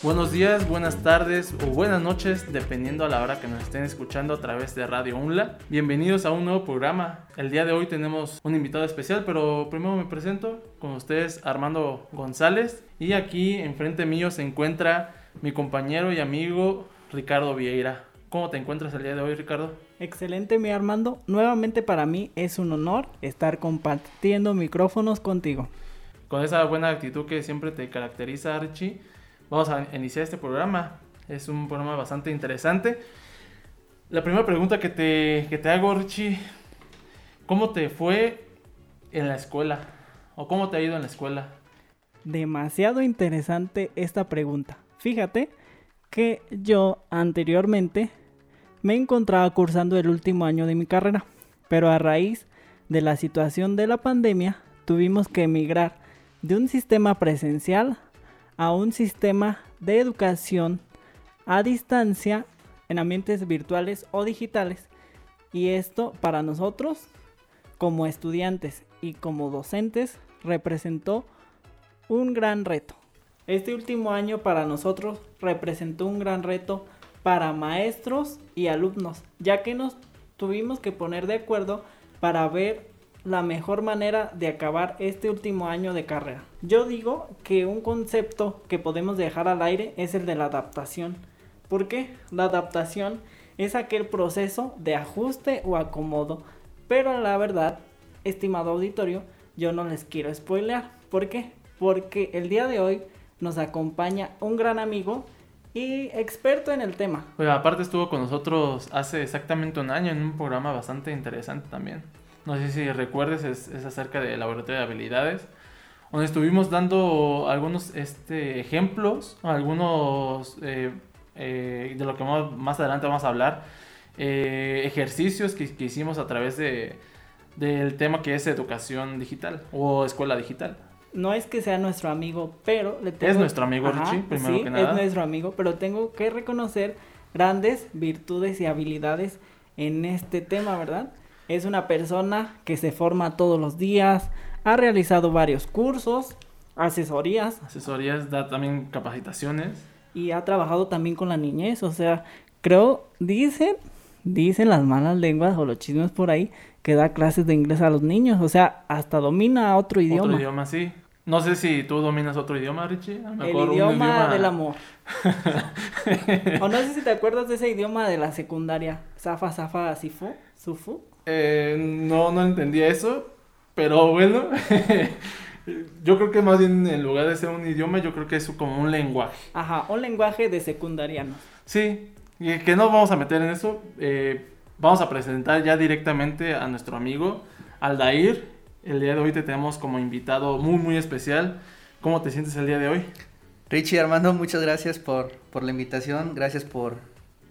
Buenos días, buenas tardes o buenas noches, dependiendo a la hora que nos estén escuchando a través de Radio UNLA. Bienvenidos a un nuevo programa. El día de hoy tenemos un invitado especial, pero primero me presento con ustedes Armando González y aquí enfrente mío se encuentra mi compañero y amigo Ricardo Vieira. ¿Cómo te encuentras el día de hoy, Ricardo? Excelente, mi Armando. Nuevamente para mí es un honor estar compartiendo micrófonos contigo. Con esa buena actitud que siempre te caracteriza, Archie Vamos a iniciar este programa. Es un programa bastante interesante. La primera pregunta que te, que te hago, Richie, ¿cómo te fue en la escuela? ¿O cómo te ha ido en la escuela? Demasiado interesante esta pregunta. Fíjate que yo anteriormente me encontraba cursando el último año de mi carrera, pero a raíz de la situación de la pandemia tuvimos que emigrar de un sistema presencial a un sistema de educación a distancia en ambientes virtuales o digitales. Y esto para nosotros, como estudiantes y como docentes, representó un gran reto. Este último año para nosotros representó un gran reto para maestros y alumnos, ya que nos tuvimos que poner de acuerdo para ver la mejor manera de acabar este último año de carrera. Yo digo que un concepto que podemos dejar al aire es el de la adaptación. ¿Por qué? La adaptación es aquel proceso de ajuste o acomodo. Pero la verdad, estimado auditorio, yo no les quiero spoilear. ¿Por qué? Porque el día de hoy nos acompaña un gran amigo y experto en el tema. Aparte estuvo con nosotros hace exactamente un año en un programa bastante interesante también no sé si recuerdes, es, acerca del laboratorio de habilidades, donde estuvimos dando algunos este, ejemplos, algunos eh, eh, de lo que más, adelante vamos a hablar, eh, ejercicios que, hicimos a través de, del tema que es educación digital o escuela digital. No es que sea nuestro amigo, pero le tengo... Es nuestro amigo, Richie, primero que nada. Es nuestro amigo, pero tengo que reconocer grandes virtudes y habilidades en este tema, ¿verdad? Es una persona que se forma todos los días, ha realizado varios cursos, asesorías. Asesorías, da también capacitaciones. Y ha trabajado también con la niñez, o sea, creo, dicen, dicen las malas lenguas o los chismes por ahí, que da clases de inglés a los niños, o sea, hasta domina otro idioma. Otro idioma, sí. No sé si tú dominas otro idioma, Richie. El idioma, del amor. o no sé si te acuerdas de ese idioma de la secundaria. Zafa, zafa, sifu, sufu. Eh, no, no entendía eso, pero bueno, yo creo que más bien en lugar de ser un idioma, yo creo que es como un lenguaje. Ajá, un lenguaje de secundariano. Sí, y que no vamos a meter en eso, eh, vamos a presentar ya directamente a nuestro amigo Aldair. El día de hoy te tenemos como invitado muy, muy especial. ¿Cómo te sientes el día de hoy? Richie Armando, muchas gracias por, por la invitación, gracias por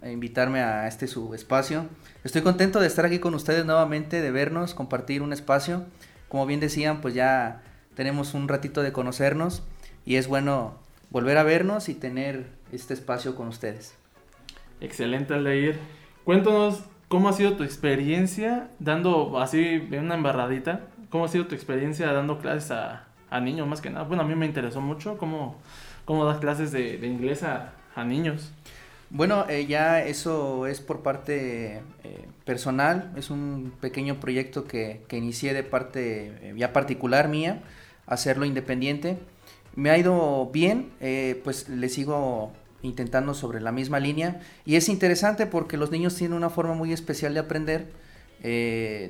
invitarme a este su espacio. Estoy contento de estar aquí con ustedes nuevamente, de vernos, compartir un espacio. Como bien decían, pues ya tenemos un ratito de conocernos y es bueno volver a vernos y tener este espacio con ustedes. Excelente, Aldair. Cuéntanos cómo ha sido tu experiencia dando así una embarradita. ¿Cómo ha sido tu experiencia dando clases a, niños más que nada? Bueno, a mí me interesó mucho cómo, cómo das clases de, inglés a, a niños. Bueno, eh, ya eso es por parte eh, personal, es un pequeño proyecto que, que inicié de parte eh, ya particular mía, hacerlo independiente. Me ha ido bien, pues le sigo intentando sobre la misma línea y es interesante porque los niños tienen una forma muy especial de aprender,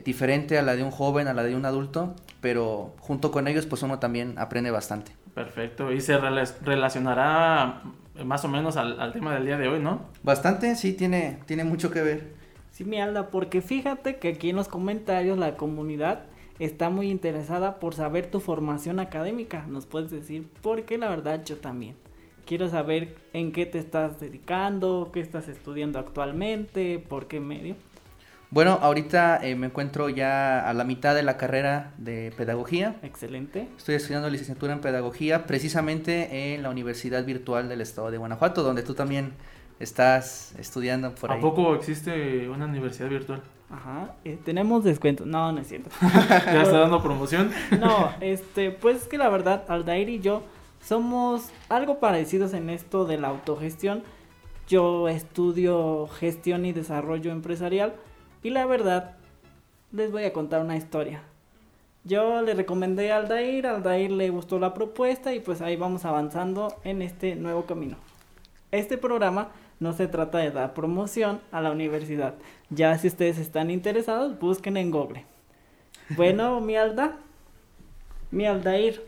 diferente a la de un joven, a la de un adulto, pero junto con ellos pues uno también aprende bastante. Perfecto, y se relacionará más o menos al, tema del día de hoy, ¿no? Bastante, sí, tiene, tiene mucho que ver. Sí, mi Alda, porque fíjate que aquí en los comentarios la comunidad está muy interesada por saber tu formación académica. Nos puedes decir, porque la verdad yo también. Quiero saber en qué te estás dedicando, qué estás estudiando actualmente, por qué medio. Bueno, ahorita eh, me encuentro ya a la mitad de la carrera de pedagogía. Excelente. Estoy estudiando licenciatura en pedagogía precisamente en la Universidad Virtual del Estado de Guanajuato, donde tú también estás estudiando por ahí. ¿A poco existe una universidad virtual? Ajá, eh, tenemos descuento. No, no es cierto. ¿Ya está dando promoción? no, este, pues es que la verdad, Aldair y yo somos algo parecidos en esto de la autogestión. Yo estudio gestión y desarrollo empresarial y la verdad les voy a contar una historia. Yo le recomendé a Aldair, Aldair le gustó la propuesta y pues ahí vamos avanzando en este nuevo camino. Este programa no se trata de dar promoción a la universidad. Ya si ustedes están interesados, busquen en Google. Bueno, mi Alda, mi Aldair,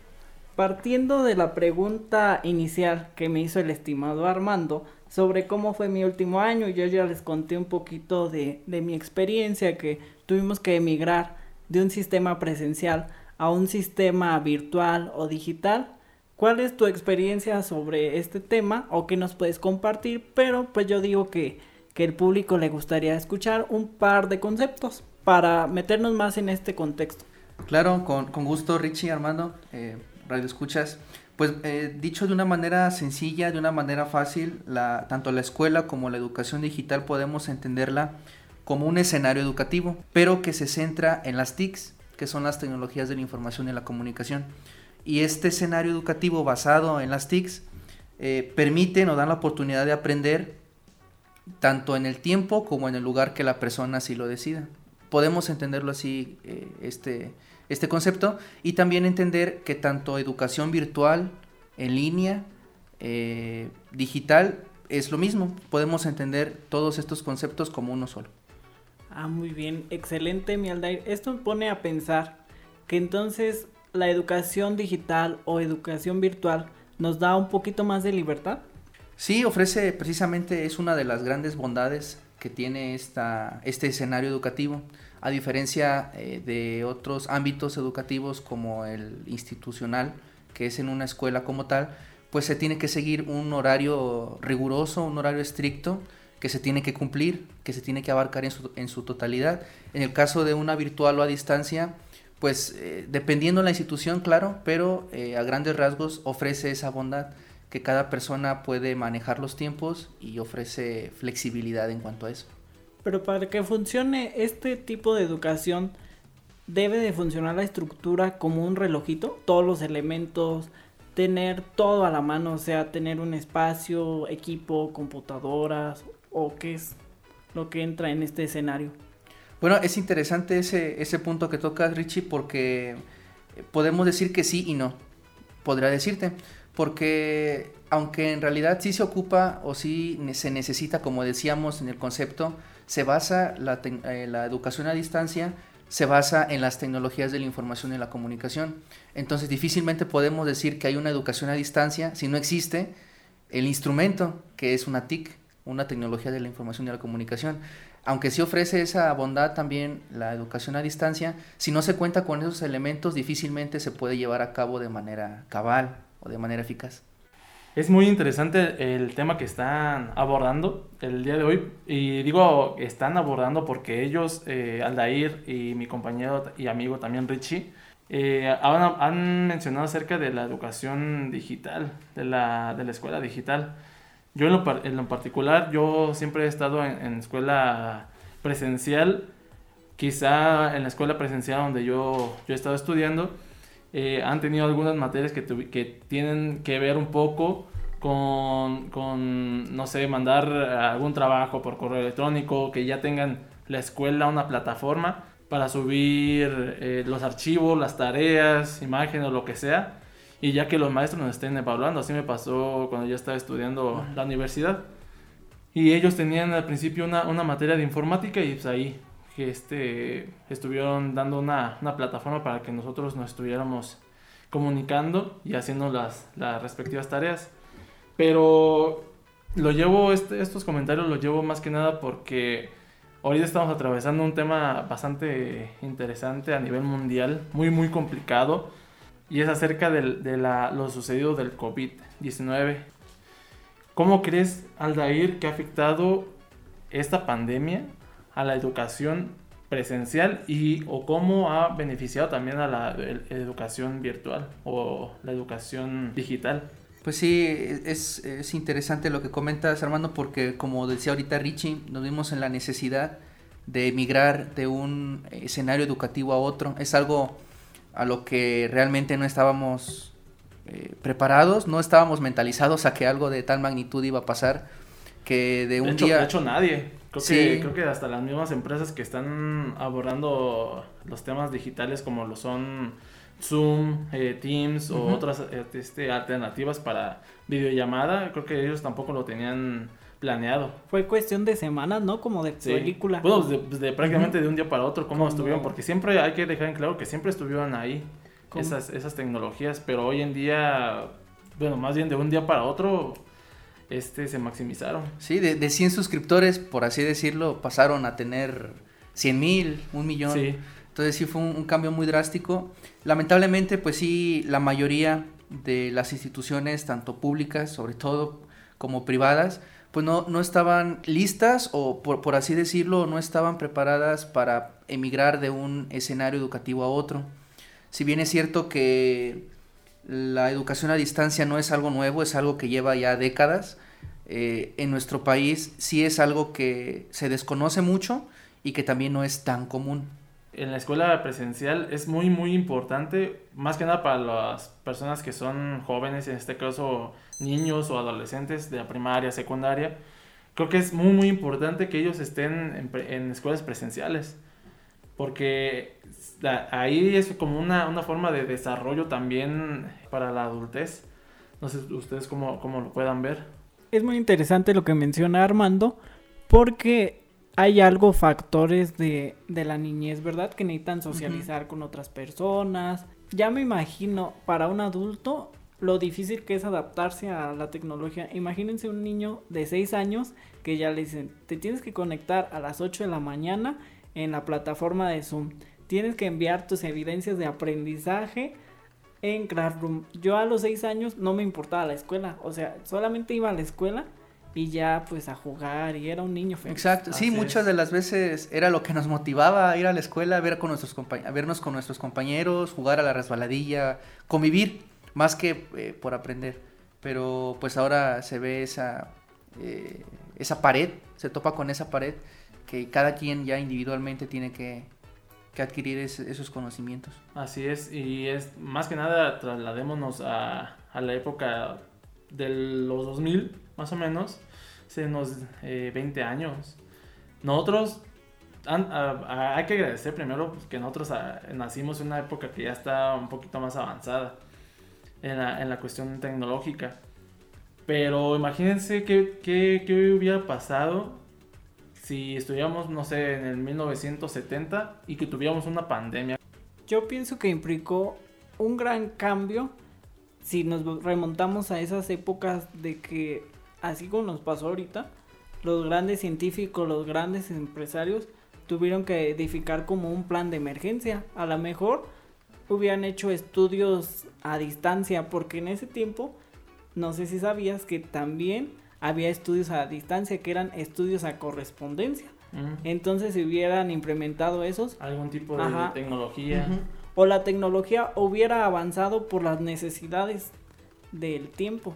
partiendo de la pregunta inicial que me hizo el estimado Armando sobre cómo fue mi último año, yo ya les conté un poquito de, de mi experiencia que tuvimos que emigrar de un sistema presencial a un sistema virtual o digital. ¿Cuál es tu experiencia sobre este tema o qué nos puedes compartir? Pero pues yo digo que, que el público le gustaría escuchar un par de conceptos para meternos más en este contexto. Claro, con, con gusto Richie Armando, eh, Radio Escuchas. Pues eh, dicho de una manera sencilla, de una manera fácil, la, tanto la escuela como la educación digital podemos entenderla como un escenario educativo, pero que se centra en las TICs, que son las tecnologías de la información y la comunicación. Y este escenario educativo basado en las TICs eh, permite, nos dan la oportunidad de aprender tanto en el tiempo como en el lugar que la persona así lo decida. Podemos entenderlo así, eh, este, este concepto, y también entender que tanto educación virtual, en línea, eh, digital, es lo mismo. Podemos entender todos estos conceptos como uno solo. Ah, muy bien, excelente, mi Aldair. Esto me pone a pensar que entonces la educación digital o educación virtual nos da un poquito más de libertad. Sí, ofrece precisamente, es una de las grandes bondades que tiene esta, este escenario educativo, a diferencia eh, de otros ámbitos educativos como el institucional, que es en una escuela como tal, pues se tiene que seguir un horario riguroso, un horario estricto, que se tiene que cumplir, que se tiene que abarcar en su, totalidad. En el caso de una virtual o a distancia, pues eh, dependiendo de la institución, claro, pero eh, a grandes rasgos ofrece esa bondad que cada persona puede manejar los tiempos y ofrece flexibilidad en cuanto a eso. Pero para que funcione este tipo de educación, debe de funcionar la estructura como un relojito, todos los elementos, tener todo a la mano, o sea, tener un espacio, equipo, computadoras, o qué es lo que entra en este escenario? Bueno, es interesante ese, ese punto que tocas, Richie, porque podemos decir que sí y no, podría decirte, porque aunque en realidad sí se ocupa o sí se necesita, como decíamos en el concepto, se basa la, eh, la educación a distancia, se basa en las tecnologías de la información y la comunicación. Entonces difícilmente podemos decir que hay una educación a distancia si no existe el instrumento que es una TIC una tecnología de la información y la comunicación. Aunque sí ofrece esa bondad también la educación a distancia, si no se cuenta con esos elementos difícilmente se puede llevar a cabo de manera cabal o de manera eficaz. Es muy interesante el tema que están abordando el día de hoy. Y digo, están abordando porque ellos, eh, Aldair y mi compañero y amigo también Richie, eh, han, mencionado acerca de la educación digital, de la, de la escuela digital. Yo en lo, en lo particular, yo siempre he estado en, escuela presencial, quizá en la escuela presencial donde yo, yo he estado estudiando, eh, han tenido algunas materias que, que tienen que ver un poco con, con, no sé, mandar algún trabajo por correo electrónico, que ya tengan la escuela una plataforma para subir eh, los archivos, las tareas, imágenes, lo que sea y ya que los maestros nos estén evaluando. Así me pasó cuando yo estaba estudiando la universidad. Y ellos tenían al principio una, una materia de informática y pues ahí que este, estuvieron dando una, una, plataforma para que nosotros nos estuviéramos comunicando y haciendo las, las respectivas tareas. Pero lo llevo, este, estos comentarios los llevo más que nada porque ahorita estamos atravesando un tema bastante interesante a nivel mundial, muy muy complicado y es acerca de la, lo sucedido del COVID-19. ¿Cómo crees, Aldair, que ha afectado esta pandemia a la educación presencial y o cómo ha beneficiado también a la educación virtual o la educación digital? Pues sí, es, es, interesante lo que comentas, Armando, porque como decía ahorita Richie, nos vimos en la necesidad de emigrar de un escenario educativo a otro. Es algo a lo que realmente no estábamos eh, preparados, no estábamos mentalizados a que algo de tal magnitud iba a pasar, que de un día... De hecho, nadie. Creo, que, creo que hasta las mismas empresas que están abordando los temas digitales como lo son Zoom, eh, Teams o otras eh, este, alternativas para videollamada, creo que ellos tampoco lo tenían planeado. Fue cuestión de semanas, ¿no? Como de película. Bueno, de, prácticamente de un día para otro, cómo estuvieron, porque siempre hay que dejar en claro que siempre estuvieron ahí esas, esas tecnologías, pero hoy en día, bueno, más bien de un día para otro, este, se maximizaron. Sí, de, de 100 suscriptores, por así decirlo, pasaron a tener 100 mil, un millón. Sí. Entonces sí fue un, cambio muy drástico. Lamentablemente, pues sí, la mayoría de las instituciones, tanto públicas, sobre todo, como privadas, pues no, no estaban listas o por, por, así decirlo, no estaban preparadas para emigrar de un escenario educativo a otro. Si bien es cierto que la educación a distancia no es algo nuevo, es algo que lleva ya décadas, eh, en nuestro país sí es algo que se desconoce mucho y que también no es tan común. En la escuela presencial es muy muy importante, más que nada para las personas que son jóvenes, en este caso niños o adolescentes de la primaria, secundaria. Creo que es muy muy importante que ellos estén en, en escuelas presenciales, porque ahí es como una, una, forma de desarrollo también para la adultez. No sé ustedes cómo, cómo lo puedan ver. Es muy interesante lo que menciona Armando, porque hay algo, factores de, de la niñez, ¿verdad? Que necesitan socializar con otras personas. Ya me imagino, para un adulto, lo difícil que es adaptarse a la tecnología. Imagínense un niño de 6 años que ya le dicen, te tienes que conectar a las 8 de la mañana en la plataforma de Zoom tienes que enviar tus evidencias de aprendizaje en Classroom. Yo a los seis años no me importaba la escuela, o sea, solamente iba a la escuela y ya pues a jugar y era un niño feliz. Exacto, sí, muchas de las veces era lo que nos motivaba a ir a la escuela, a, ver con nuestros a vernos con nuestros compañeros, jugar a la resbaladilla, convivir, más que eh, por aprender. Pero pues ahora se ve esa, eh, esa pared, se topa con esa pared que cada quien ya individualmente tiene que, que adquirir esos conocimientos. Así es, y es más que nada trasladémonos a, a la época de los 2000, más o menos, hace unos 20 años. Nosotros, hay que agradecer primero que nosotros nacimos en una época que ya está un poquito más avanzada en la, en la cuestión tecnológica. Pero imagínense qué, qué, qué hubiera pasado si estuviéramos, no sé, en el 1970 y que tuviéramos una pandemia. Yo pienso que implicó un gran cambio si nos remontamos a esas épocas de que, así como nos pasó ahorita, los grandes científicos, los grandes empresarios tuvieron que edificar como un plan de emergencia. A lo mejor hubieran hecho estudios a distancia, porque en ese tiempo, no sé si sabías que también había estudios a distancia que eran estudios a correspondencia. Entonces, si hubieran implementado esos... Algún tipo de, tecnología. O la tecnología hubiera avanzado por las necesidades del tiempo.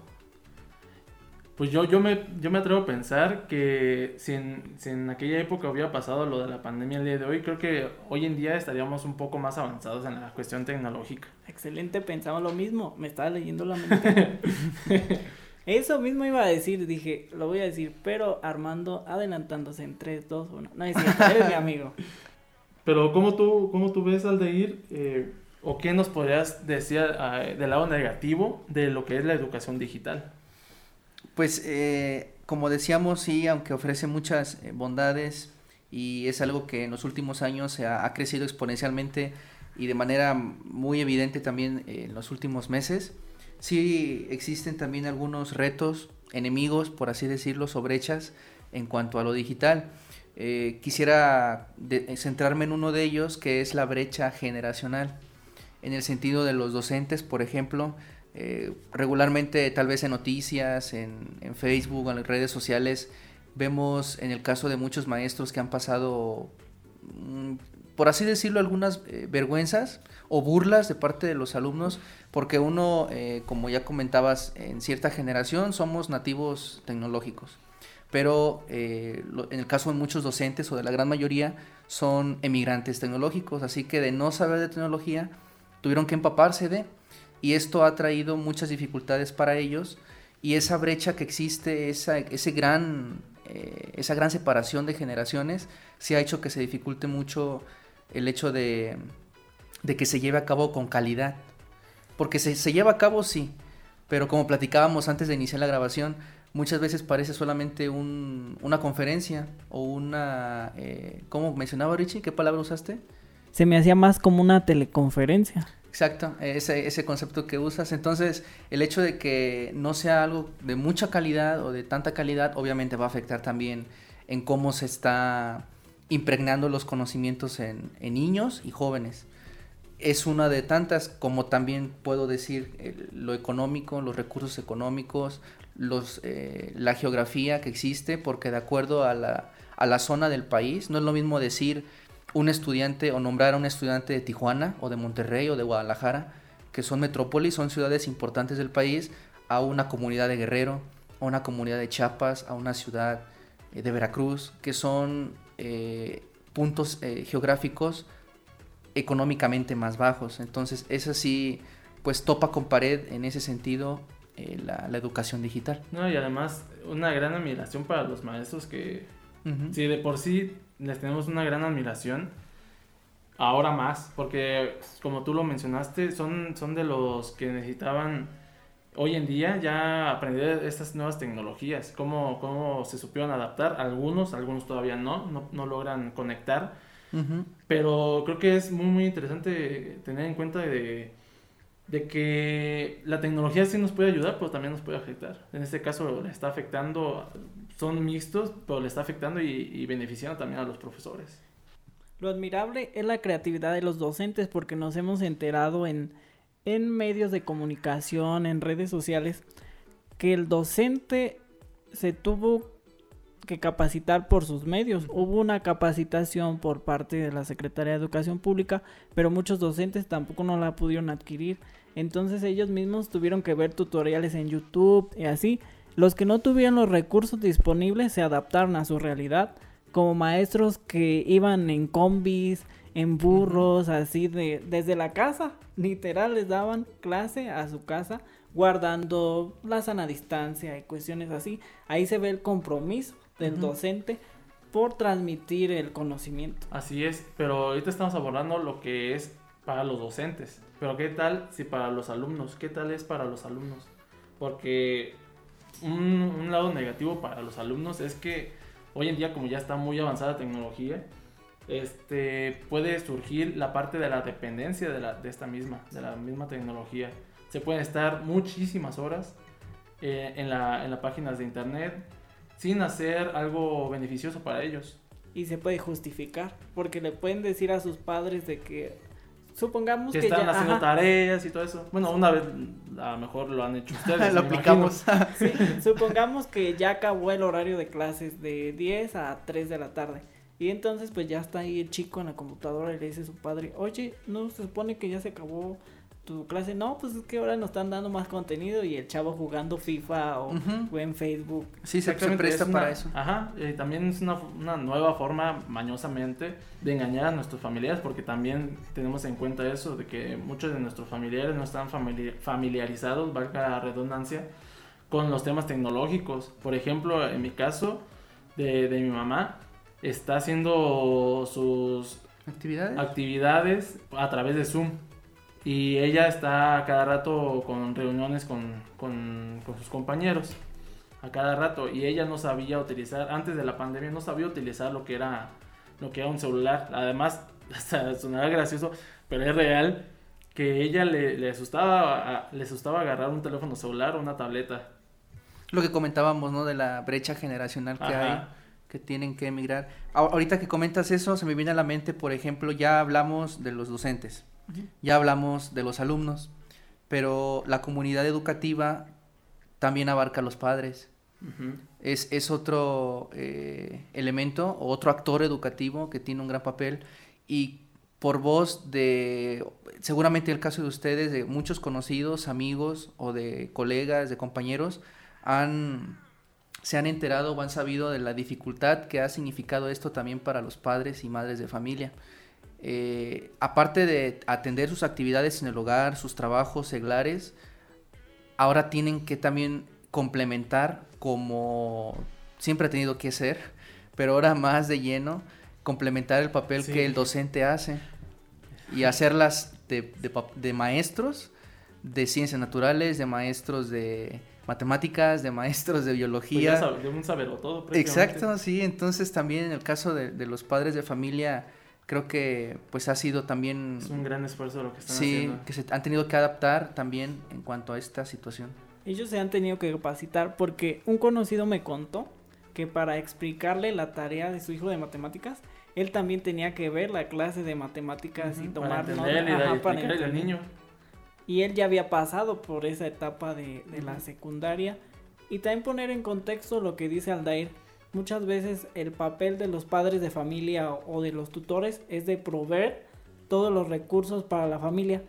Pues yo, yo, me, yo me atrevo a pensar que si en, si en aquella época hubiera pasado lo de la pandemia el día de hoy, creo que hoy en día estaríamos un poco más avanzados en la cuestión tecnológica. Excelente, pensamos lo mismo. Me estaba leyendo la mente. Eso mismo iba a decir, dije, lo voy a decir, pero Armando adelantándose en 3, 2, 1. No es cierto, eres mi amigo. Pero ¿cómo tú, cómo tú ves, Aldeir, eh, o qué nos podrías decir ah, del lado negativo de lo que es la educación digital? Pues, eh, como decíamos, sí, aunque ofrece muchas eh, bondades y es algo que en los últimos años ha, ha crecido exponencialmente y de manera muy evidente también en los últimos meses, sí existen también algunos retos, enemigos, por así decirlo, o brechas en cuanto a lo digital. Eh, quisiera centrarme en uno de ellos, que es la brecha generacional. En el sentido de los docentes, por ejemplo, eh, regularmente tal vez en noticias, en, Facebook, en las redes sociales, vemos en el caso de muchos maestros que han pasado, mm, por así decirlo, algunas eh, vergüenzas o burlas de parte de los alumnos porque uno, eh, como ya comentabas, en cierta generación somos nativos tecnológicos, pero eh, en el caso de muchos docentes o de la gran mayoría son emigrantes tecnológicos, así que de no saber de tecnología tuvieron que empaparse de y esto ha traído muchas dificultades para ellos y esa brecha que existe, esa, ese gran, eh, esa gran separación de generaciones, se ha hecho que se dificulte mucho el hecho de, de que se lleve a cabo con calidad. Porque se, se, lleva a cabo, sí, pero como platicábamos antes de iniciar la grabación, muchas veces parece solamente un, una conferencia o una... Eh, ¿Cómo mencionaba Richie? ¿Qué palabra usaste? Se me hacía más como una teleconferencia. Exacto, ese, ese concepto que usas. Entonces, el hecho de que no sea algo de mucha calidad o de tanta calidad, obviamente va a afectar también en cómo se está impregnando los conocimientos en, en niños y jóvenes. Es una de tantas, como también puedo decir, lo económico, los recursos económicos, los, eh, la geografía que existe, porque de acuerdo a la, a la zona del país, no es lo mismo decir un estudiante o nombrar a un estudiante de Tijuana o de Monterrey o de Guadalajara, que son metrópolis, son ciudades importantes del país, a una comunidad de Guerrero, a una comunidad de Chiapas, a una ciudad eh, de Veracruz, que son eh, puntos geográficos económicamente más bajos. Entonces, eso sí, pues topa con pared en ese sentido eh, la, la, educación digital. No, y además una gran admiración para los maestros que, uh -huh. si de por sí les tenemos una gran admiración. Ahora más, porque como tú lo mencionaste, son, son de los que necesitaban hoy en día ya aprender estas nuevas tecnologías, cómo, cómo se supieron adaptar. Algunos, algunos todavía no, no, no logran conectar. Uh -huh. Pero creo que es muy, muy interesante tener en cuenta de, de que la tecnología sí nos puede ayudar, pero también nos puede afectar. En este caso le está afectando son mixtos, pero le está afectando y, y, beneficiando también a los profesores. Lo admirable es la creatividad de los docentes porque nos hemos enterado en, en medios de comunicación, en redes sociales, que el docente se tuvo que capacitar por sus medios. Hubo una capacitación por parte de la Secretaría de Educación Pública, pero muchos docentes tampoco no la pudieron adquirir. Entonces ellos mismos tuvieron que ver tutoriales en YouTube y así. Los que no tuvieron los recursos disponibles se adaptaron a su realidad, como maestros que iban en combis, en burros, así de desde la casa, literal les daban clase a su casa, guardando la sana distancia y cuestiones así. Ahí se ve el compromiso del uh -huh. docente por transmitir el conocimiento. Así es, pero ahorita estamos abordando lo que es para los docentes. Pero ¿qué tal si para los alumnos? ¿Qué tal es para los alumnos? Porque un, un, lado negativo para los alumnos es que hoy en día como ya está muy avanzada la tecnología, este, puede surgir la parte de la dependencia de, la, de esta misma, de la misma tecnología. Se pueden estar muchísimas horas eh, en, la, en las páginas de internet sin hacer algo beneficioso para ellos. Y se puede justificar, porque le pueden decir a sus padres de que supongamos que, que están ya, haciendo ajá. tareas y todo eso. Bueno, una vez a lo mejor lo han hecho ustedes. lo aplicamos. sí, supongamos que ya acabó el horario de clases de 10 a 3 de la tarde. Y entonces pues ya está ahí el chico en la computadora y le dice a su padre, oye, ¿no se supone que ya se acabó tu clase? No, pues es que ahora nos están dando más contenido y el chavo jugando FIFA o, uh -huh. o en Facebook. Sí, se, se presta una, para eso. Ajá, eh, también es una, una, nueva forma mañosamente de engañar a nuestros familiares porque también tenemos en cuenta eso, de que muchos de nuestros familiares no están familiarizados, valga la redundancia, con los temas tecnológicos. Por ejemplo, en mi caso, de, de mi mamá, está haciendo sus actividades, actividades a través de Zoom. Y ella está cada rato con reuniones con, con, con, sus compañeros. A cada rato. Y ella no sabía utilizar, antes de la pandemia, no sabía utilizar lo que era, lo que era un celular. Además, hasta sonará gracioso, pero es real que ella le, le, asustaba, le asustaba agarrar un teléfono celular o una tableta. Lo que comentábamos, ¿no? De la brecha generacional que Ajá. hay que tienen que emigrar. Ahorita que comentas eso, se me viene a la mente, por ejemplo, ya hablamos de los docentes, uh -huh. ya hablamos de los alumnos, pero la comunidad educativa también abarca a los padres. Uh -huh. es, es, otro eh, elemento, otro actor educativo que tiene un gran papel y por voz de, seguramente el caso de ustedes, de muchos conocidos, amigos o de colegas, de compañeros, han se han enterado o han sabido de la dificultad que ha significado esto también para los padres y madres de familia. Eh, aparte de atender sus actividades en el hogar, sus trabajos seglares, ahora tienen que también complementar como siempre ha tenido que ser, pero ahora más de lleno, complementar el papel que el docente hace y hacerlas de, de, maestros de ciencias naturales, de maestros de matemáticas, de maestros de biología. Pues de un saberlo todo. Exacto, sí. Entonces también en el caso de, de, los padres de familia, creo que pues ha sido también... Es un gran esfuerzo lo que están haciendo. Sí, que se han tenido que adaptar también en cuanto a esta situación. Ellos se han tenido que capacitar porque un conocido me contó que para explicarle la tarea de su hijo de matemáticas, él también tenía que ver la clase de matemáticas y tomar notas para el niño. Y él ya había pasado por esa etapa de, de la secundaria. Y también poner en contexto lo que dice Aldair. Muchas veces el papel de los padres de familia o de los tutores es de proveer todos los recursos para la familia.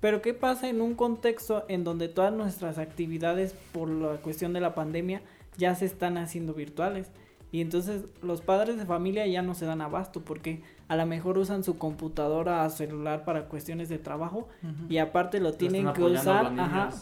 Pero ¿qué pasa en un contexto en donde todas nuestras actividades por la cuestión de la pandemia ya se están haciendo virtuales? Y entonces los padres de familia ya no se dan abasto porque a lo mejor usan su computadora o celular para cuestiones de trabajo y aparte lo tienen que usar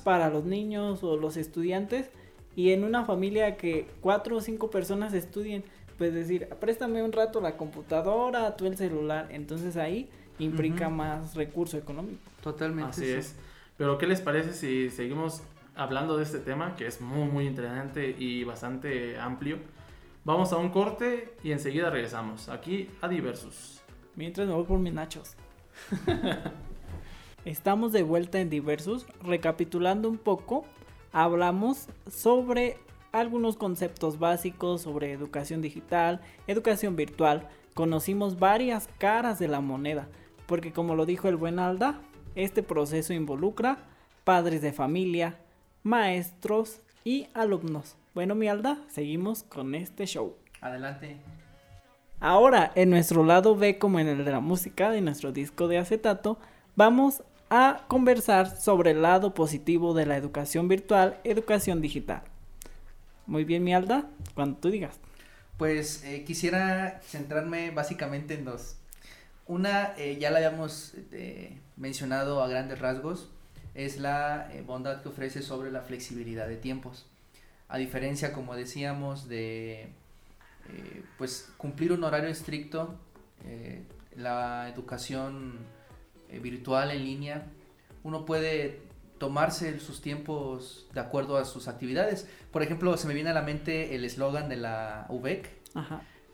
para los niños o los estudiantes. Y en una familia que cuatro o cinco personas estudien, pues decir, préstame un rato la computadora, tú el celular. Entonces ahí implica más recurso económico. Totalmente. Así es. Pero ¿qué les parece si seguimos hablando de este tema que es muy muy interesante y bastante amplio? Vamos a un corte y enseguida regresamos aquí a Diversus. Mientras me voy por mis nachos. Estamos de vuelta en Diversus. Recapitulando un poco, hablamos sobre algunos conceptos básicos sobre educación digital, educación virtual. Conocimos varias caras de la moneda, porque como lo dijo el buen Alda, este proceso involucra padres de familia, maestros y alumnos. Bueno, mi Alda, seguimos con este show. Adelante. Ahora, en nuestro lado B, como en el de la música de nuestro disco de acetato, vamos a conversar sobre el lado positivo de la educación virtual, educación digital. Muy bien, mi Alda, cuando tú digas. Pues eh, quisiera centrarme básicamente en dos. Una, eh, ya la habíamos eh, mencionado a grandes rasgos, es la bondad que ofrece sobre la flexibilidad de tiempos a diferencia, como decíamos, de pues cumplir un horario estricto, la educación virtual en línea, uno puede tomarse sus tiempos de acuerdo a sus actividades. Por ejemplo, se me viene a la mente el eslogan de la UBEC,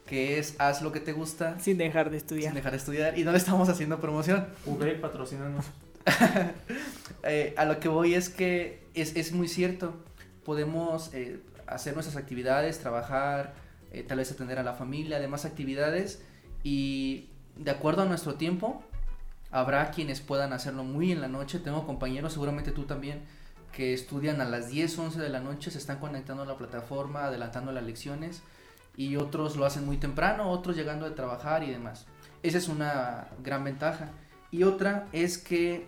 que es haz lo que te gusta. Sin dejar de estudiar. Sin dejar de estudiar. Y no le estamos haciendo promoción. UBEC patrocinanos. a lo que voy es que es, es muy cierto podemos eh, hacer nuestras actividades, trabajar, eh, tal vez atender a la familia, demás actividades y de acuerdo a nuestro tiempo habrá quienes puedan hacerlo muy en la noche. Tengo compañeros, seguramente tú también, que estudian a las 10, 11 de la noche, se están conectando a la plataforma, adelantando las lecciones y otros lo hacen muy temprano, otros llegando de trabajar y demás. Esa es una gran ventaja. Y otra es que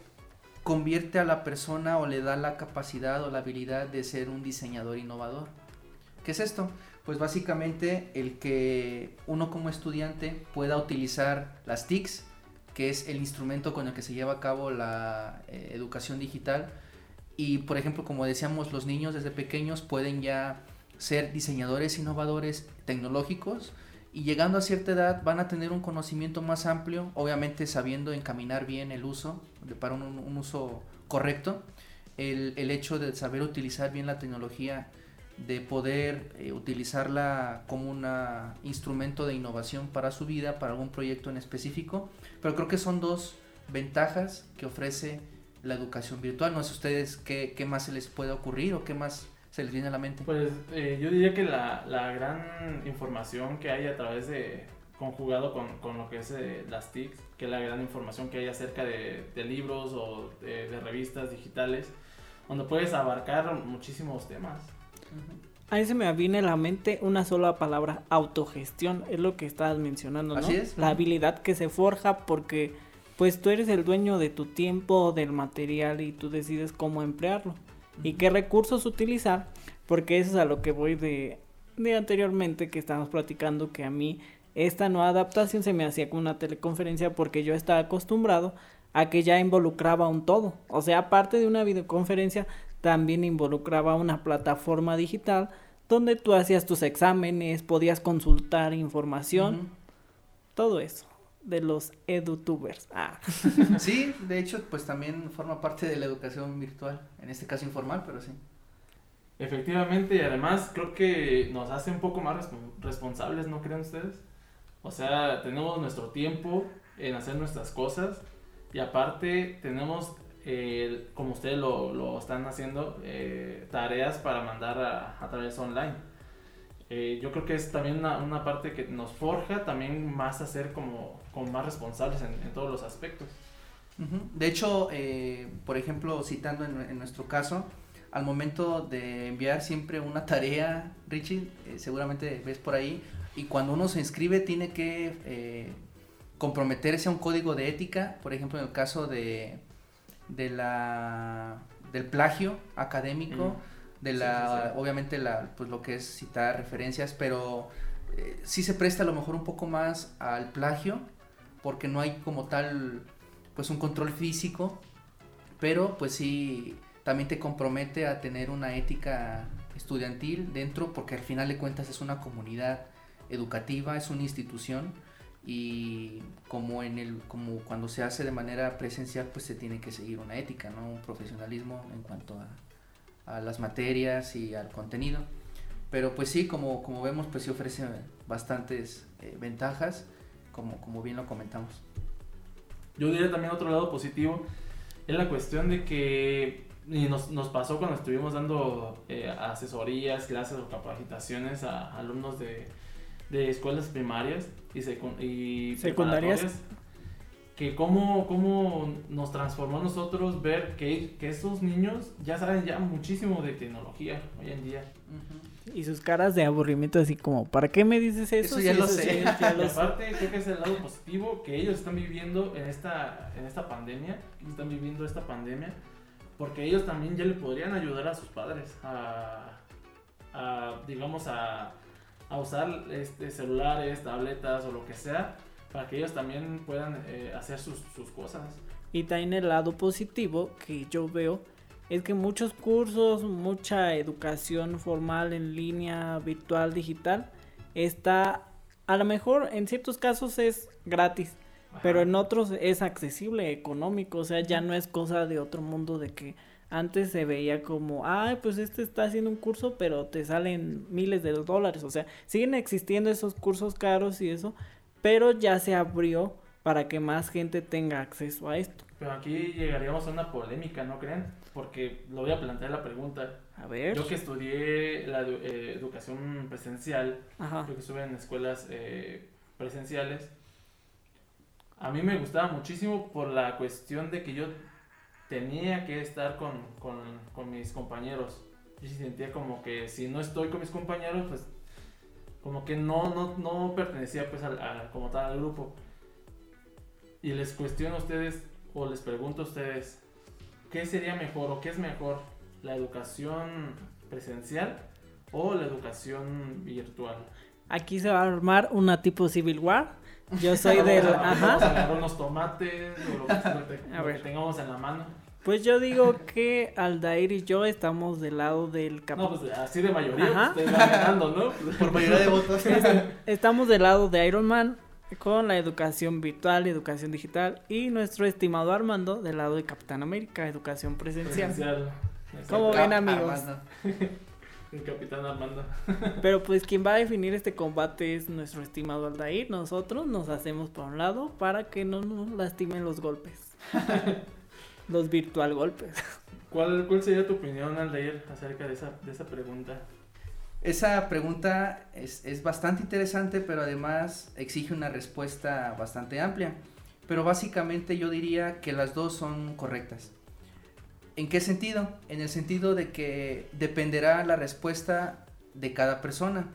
convierte a la persona o le da la capacidad o la habilidad de ser un diseñador innovador. ¿Qué es esto? Pues básicamente el que uno como estudiante pueda utilizar las TICs, que es el instrumento con el que se lleva a cabo la eh, educación digital. Y por ejemplo, como decíamos, los niños desde pequeños pueden ya ser diseñadores innovadores tecnológicos y llegando a cierta edad van a tener un conocimiento más amplio, obviamente sabiendo encaminar bien el uso, para un, uso correcto, el, el, hecho de saber utilizar bien la tecnología, de poder eh, utilizarla como un instrumento de innovación para su vida, para algún proyecto en específico, pero creo que son dos ventajas que ofrece la educación virtual. No sé ustedes qué, qué más se les puede ocurrir o qué más se les viene a la mente? Pues eh, yo diría que la, la, gran información que hay a través de, conjugado con, con lo que es eh, las TICs, que la gran información que hay acerca de, de libros o de, revistas digitales, donde puedes abarcar muchísimos temas. Ahí se me viene a la mente una sola palabra, autogestión, es lo que estabas mencionando, ¿no? Así es. La habilidad que se forja porque pues tú eres el dueño de tu tiempo, del material y tú decides cómo emplearlo y qué recursos utilizar, porque eso es a lo que voy de, de anteriormente que estábamos platicando, que a mí esta nueva adaptación se me hacía como una teleconferencia porque yo estaba acostumbrado a que ya involucraba un todo. O sea, aparte de una videoconferencia, también involucraba una plataforma digital donde tú hacías tus exámenes, podías consultar información, todo eso de los edutubers. Ah. Sí, de hecho, pues también forma parte de la educación virtual, en este caso informal, pero sí. Efectivamente, y además creo que nos hace un poco más responsables, ¿no creen ustedes? O sea, tenemos nuestro tiempo en hacer nuestras cosas y aparte tenemos, eh, como ustedes lo, lo están haciendo, eh, tareas para mandar a, a través online. Eh, yo creo que es también una, una, parte que nos forja también más a ser como, como más responsables en, en, todos los aspectos. De hecho, por ejemplo, citando en, en, nuestro caso, al momento de enviar siempre una tarea, Richie, seguramente ves por ahí, y cuando uno se inscribe tiene que eh, comprometerse a un código de ética, por ejemplo en el caso de, de la del plagio académico, mm. de la sí, sí, obviamente la pues lo que es citar referencias, pero eh, sí se presta a lo mejor un poco más al plagio porque no hay como tal pues un control físico, pero pues sí también te compromete a tener una ética estudiantil dentro porque al final de cuentas es una comunidad educativa, es una institución y como en el como cuando se hace de manera presencial pues se tiene que seguir una ética, ¿no? un profesionalismo en cuanto a, a las materias y al contenido. Pero pues sí, como, como vemos pues sí ofrece bastantes eh, ventajas, como, como bien lo comentamos. Yo diría también otro lado positivo, es la cuestión de que y nos, nos pasó cuando estuvimos dando eh, asesorías, clases o capacitaciones a alumnos de, de escuelas primarias y, y secundarias que cómo, cómo nos transformó a nosotros ver que, que esos niños ya saben ya muchísimo de tecnología hoy en día. Y sus caras de aburrimiento así como, ¿para qué me dices eso? Eso ya lo sé. Ya lo aparte, creo que es el lado positivo que ellos están viviendo en esta, en esta pandemia, están viviendo esta pandemia, porque ellos también ya le podrían ayudar a sus padres a, a digamos, a a usar este, celulares, tabletas o lo que sea para que ellos también puedan eh, hacer sus, sus, cosas. Y también el lado positivo que yo veo es que muchos cursos, mucha educación formal en línea, virtual, digital, está, a lo mejor en ciertos casos es gratis, Ajá. pero en otros es accesible, económico, o sea, ya no es cosa de otro mundo de que antes se veía como, ay, pues este está haciendo un curso, pero te salen miles de dólares. O sea, siguen existiendo esos cursos caros y eso, pero ya se abrió para que más gente tenga acceso a esto. Pero aquí llegaríamos a una polémica, ¿no creen? Porque lo voy a plantear la pregunta. A ver. Yo que estudié la eh, educación presencial, Ajá. yo que estuve en escuelas eh, presenciales, a mí me gustaba muchísimo por la cuestión de que yo tenía que estar con, con, con, mis compañeros. Yo sentía como que si no estoy con mis compañeros, pues como que no, no, no pertenecía pues al, a, como tal al grupo. Y les cuestiono a ustedes o les pregunto a ustedes, ¿qué sería mejor o qué es mejor? ¿La educación presencial o la educación virtual? Aquí se va a armar una tipo Civil War. Yo soy del. Ajá. Vamos a agarrar unos tomates o lo que, lo que tengamos en la mano. Pues yo digo que Aldair y yo estamos del lado del capitán. No, pues así de mayoría, Ajá. ustedes van ganando, ¿no? Por mayoría de votos. estamos del lado de Iron Man con la educación virtual, educación digital y nuestro estimado Armando del lado de Capitán América, educación presencial. presencial. ¿Cómo ven amigos? El Capitán Armando. Pero pues quien va a definir este combate es nuestro estimado Aldair. Nosotros nos hacemos por un lado para que no nos lastimen los golpes. los virtual golpes. ¿Cuál, ¿Cuál sería tu opinión, Aldair, acerca de esa, de esa pregunta? Esa pregunta es, es bastante interesante, pero además exige una respuesta bastante amplia. Pero básicamente yo diría que las dos son correctas. ¿En qué sentido? En el sentido de que dependerá la respuesta de cada persona.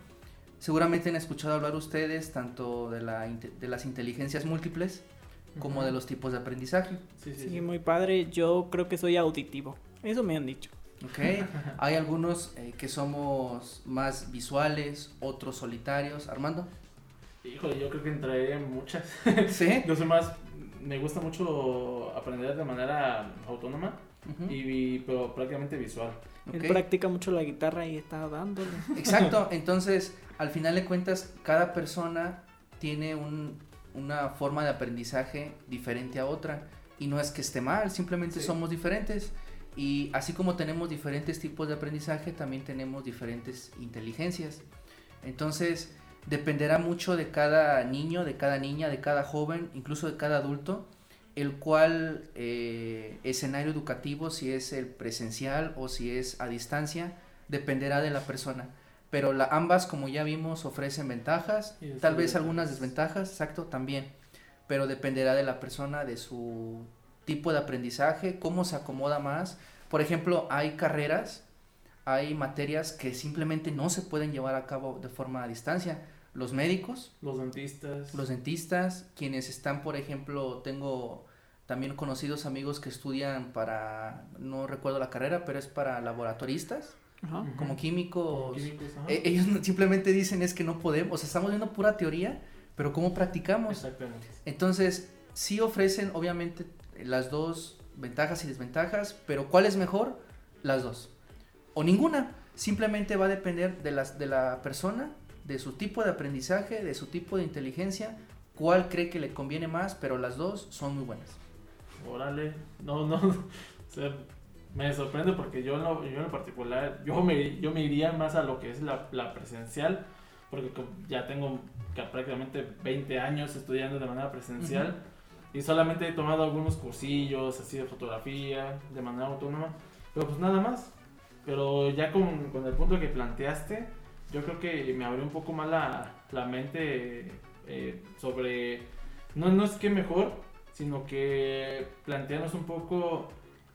Seguramente han escuchado hablar ustedes tanto de, la, de las inteligencias múltiples como uh -huh. de los tipos de aprendizaje. Sí, sí, sí, muy padre. Yo creo que soy auditivo. Eso me han dicho. Ok, hay algunos eh, que somos más visuales, otros solitarios. Armando. Híjole, yo creo que entraré en muchas. ¿Sí? Yo soy más, me gusta mucho aprender de manera autónoma, Ujú. y, pero prácticamente visual. Él Ok. practica mucho la guitarra y está dándole. Exacto, entonces al final de cuentas cada persona tiene un- una forma de aprendizaje diferente a otra y no es que esté mal, simplemente Sí. somos diferentes y así como tenemos diferentes tipos de aprendizaje también tenemos diferentes inteligencias. Entonces dependerá mucho de cada niño, de cada niña, de cada joven, incluso de cada adulto, el cual eh, escenario educativo, si es el presencial o si es a distancia, dependerá de la persona. Pero la, ambas, como ya vimos, ofrecen ventajas, tal vez algunas desventajas, exacto, también. Pero dependerá de la persona, de su tipo de aprendizaje, cómo se acomoda más. Por ejemplo, hay carreras, hay materias que simplemente no se pueden llevar a cabo de forma a distancia. Los médicos, Los dentistas. los dentistas, quienes están, por ejemplo, tengo también conocidos amigos que estudian para, no recuerdo la carrera, pero es para laboratoristas, Ajá. Como químicos. Como químicos, ajá. E- ellos simplemente dicen es que no podemos, o sea, estamos viendo pura teoría, pero ¿cómo practicamos? Exactamente. Entonces, sí ofrecen obviamente las dos ventajas y desventajas, pero ¿cuál es mejor? Las dos. O ninguna. Simplemente va a depender de, las, de la persona, de su tipo de aprendizaje, de su tipo de inteligencia, cuál cree que le conviene más, pero las dos son muy buenas. Órale, no, no, o sea, me sorprende porque yo en lo, yo en lo particular, yo me, yo me iría más a lo que es la, la presencial, porque ya tengo prácticamente 20 años estudiando de manera presencial y solamente he tomado algunos cursillos así de fotografía, de manera autónoma, pero pues nada más. Pero ya con, con el punto que planteaste, yo creo que me abrió un poco más la, la mente eh, sobre, no, no es que mejor, sino que plantearnos un poco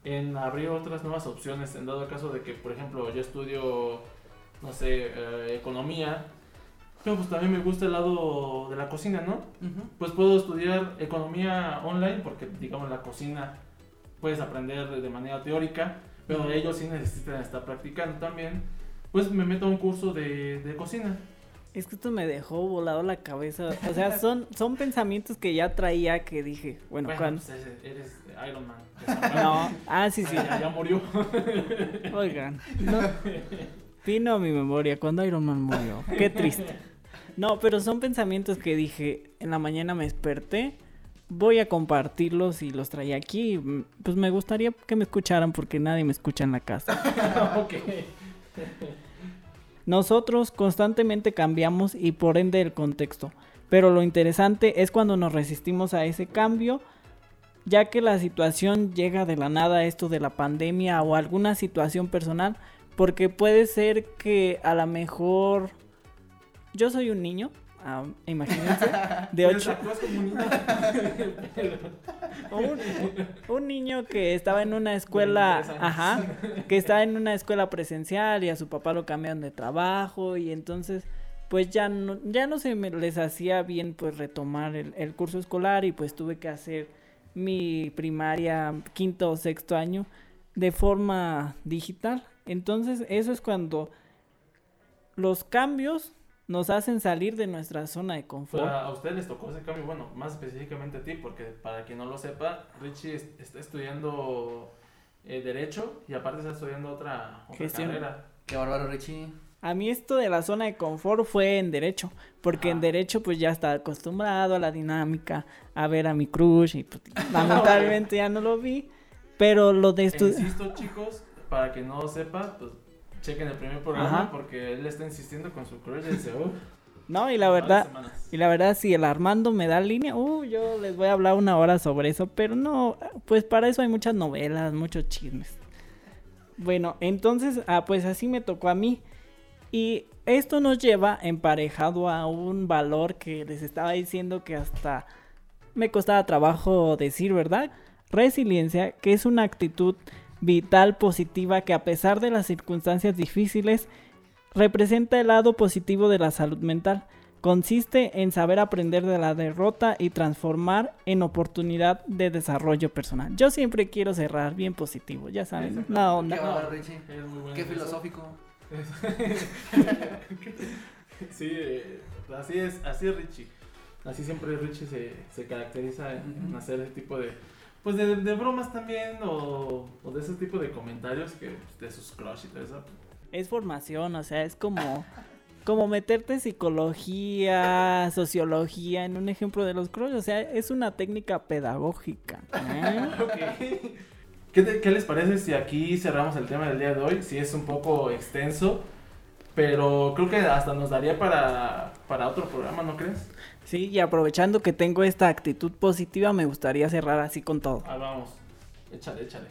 en abrir otras nuevas opciones, en dado caso de que, por ejemplo, yo estudio, no sé, eh, economía, pero pues también me gusta el lado de la cocina, ¿no? Pues puedo estudiar economía online porque, digamos, la cocina puedes aprender de manera teórica, pero ellos sí necesitan estar practicando también. Pues me meto a un curso de, de cocina. Es que esto me dejó volado la cabeza. O sea, son, son pensamientos que ya traía que dije, bueno, Bueno, cuando... pues, eres, Iron Man. No, ah, sí, sí. Ya, ya murió. Oigan, no. Vino a mi memoria cuando Iron Man murió. Qué triste. No, pero son pensamientos que dije, en la mañana me desperté, voy a compartirlos y los traía aquí. y, mm, Pues me gustaría que me escucharan porque nadie me escucha en la casa. ok. Nosotros constantemente cambiamos y por ende el contexto. Pero lo interesante es cuando nos resistimos a ese cambio, ya que la situación llega de la nada, esto de la pandemia o alguna situación personal, porque puede ser que a lo mejor yo soy un niño, ah, imagínense, de Pues 8 actúas como un niño. un, niño que estaba en una escuela, 23 años. ajá, que estaba en una escuela presencial y a su papá lo cambiaron de trabajo y entonces pues ya no, ya no se me les hacía bien pues retomar el, el curso escolar y pues tuve que hacer mi primaria quinto o sexto año de forma digital. Entonces eso es cuando los cambios nos hacen salir de nuestra zona de confort. Pero a ustedes les tocó ese cambio, bueno, más específicamente a ti, porque para quien no lo sepa, Richie es- está estudiando eh, Derecho y aparte está estudiando otra, otra Gestión. carrera. Qué bárbaro, Richie. A mí esto de la zona de confort fue en derecho, porque en Ajá. derecho pues ya estaba acostumbrado a la dinámica, a ver a mi crush y pues, lamentablemente ya no lo vi, pero lo de E estudiar... insisto, chicos, para quien no lo sepa, pues chequen el primer programa Ajá. porque él está insistiendo con su crush desde uh, No, y la verdad, y la verdad si el Armando me da línea, uh, yo les voy a hablar una hora sobre eso, pero no, pues para eso hay muchas novelas, muchos chismes. Bueno, entonces, ah, pues así me tocó a mí. Y esto nos lleva emparejado a un valor que les estaba diciendo que hasta me costaba trabajo decir, ¿verdad? Resiliencia, que es una actitud vital positiva que a pesar de las circunstancias difíciles, representa el lado positivo de la salud mental. Consiste en saber aprender de la derrota y transformar en oportunidad de desarrollo personal. Yo siempre quiero cerrar bien positivo, ya saben, Qué onda. bárbaro, Richie. Es muy bueno Qué filosófico. Sí, eh, así es, así es Richie. Así siempre Richie se, se caracteriza en, Ujú. hacer ese tipo de, pues de, de bromas también o, o de ese tipo de comentarios que pues, de sus crush y todo eso. Es formación, o sea, es como, como meterte psicología, sociología en un ejemplo de los crush. O sea, es una técnica pedagógica. ¿eh? ¿Qué, te- qué les parece si aquí cerramos el tema del día de hoy? Si es un poco extenso, pero creo que hasta nos daría para, para otro programa, ¿no crees? Sí, y aprovechando que tengo esta actitud positiva, me gustaría cerrar así con todo. Ah, vamos. Échale, échale.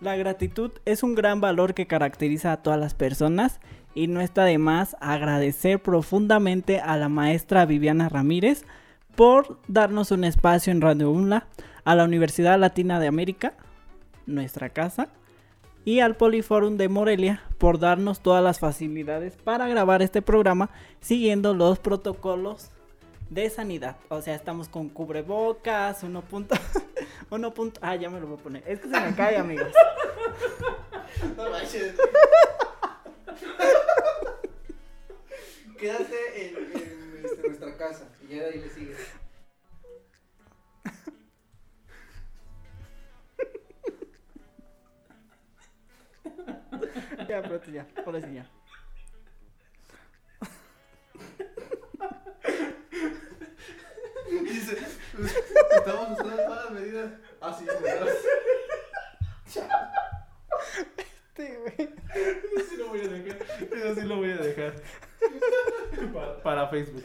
La gratitud es un gran valor que caracteriza a todas las personas y no está de más agradecer profundamente a la maestra Viviana Ramírez por darnos un espacio en Radio UNLA, a la Universidad Latina de América, nuestra casa, y al Poliforum de Morelia por darnos todas las facilidades para grabar este programa siguiendo los protocolos de sanidad. O sea, estamos con cubrebocas, uno punto... Uno punto... Ah, ya me lo voy a poner. Es que se me cae, amigos. No manches. Quédate en, en, este, nuestra casa y ya de ahí le sigues. Ya, pero ya, ahora sí ya. Dice, estamos usando todas las medidas. Así, Sí, güey. Eso sí lo voy a dejar. Eso sí lo voy a dejar. Pa- para Facebook.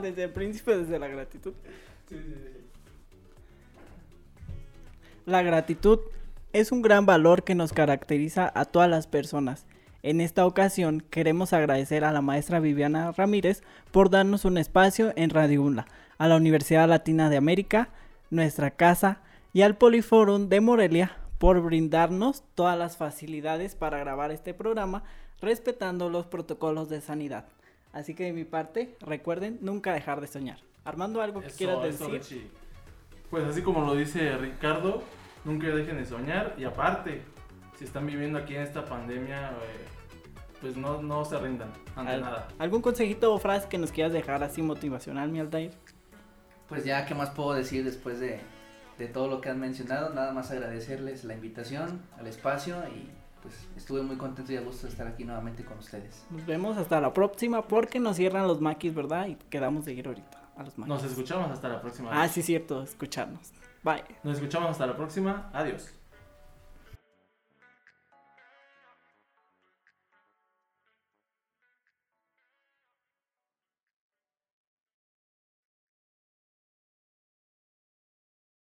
Desde el príncipe, desde la gratitud. Sí, sí, sí. La gratitud es un gran valor que nos caracteriza a todas las personas. En esta ocasión queremos agradecer a la maestra Viviana Ramírez por darnos un espacio en Radio UNLA, a la Universidad Latina de América, nuestra casa, y al Poliforum de Morelia por brindarnos todas las facilidades para grabar este programa respetando los protocolos de sanidad. Así que de mi parte, recuerden nunca dejar de soñar. Armando, ¿algo que Eso, quieras eso, decir? Richie. Pues así como lo dice Ricardo, nunca dejen de soñar y aparte, si están viviendo aquí en esta pandemia, eh, pues no, no se rindan ante Al- nada. ¿Algún consejito o frase que nos quieras dejar así motivacional, mi Altair? Pues ya, ¿qué más puedo decir después de, de todo lo que han mencionado? Nada más agradecerles la invitación al espacio y pues estuve muy contento y a gusto de estar aquí nuevamente con ustedes. Nos vemos hasta la próxima porque nos cierran los maquis, ¿verdad? Y quedamos de ir ahorita a los maquis. Nos escuchamos hasta la próxima. Ah, sí, cierto, escucharnos. Bye. Nos escuchamos hasta la próxima. Adiós.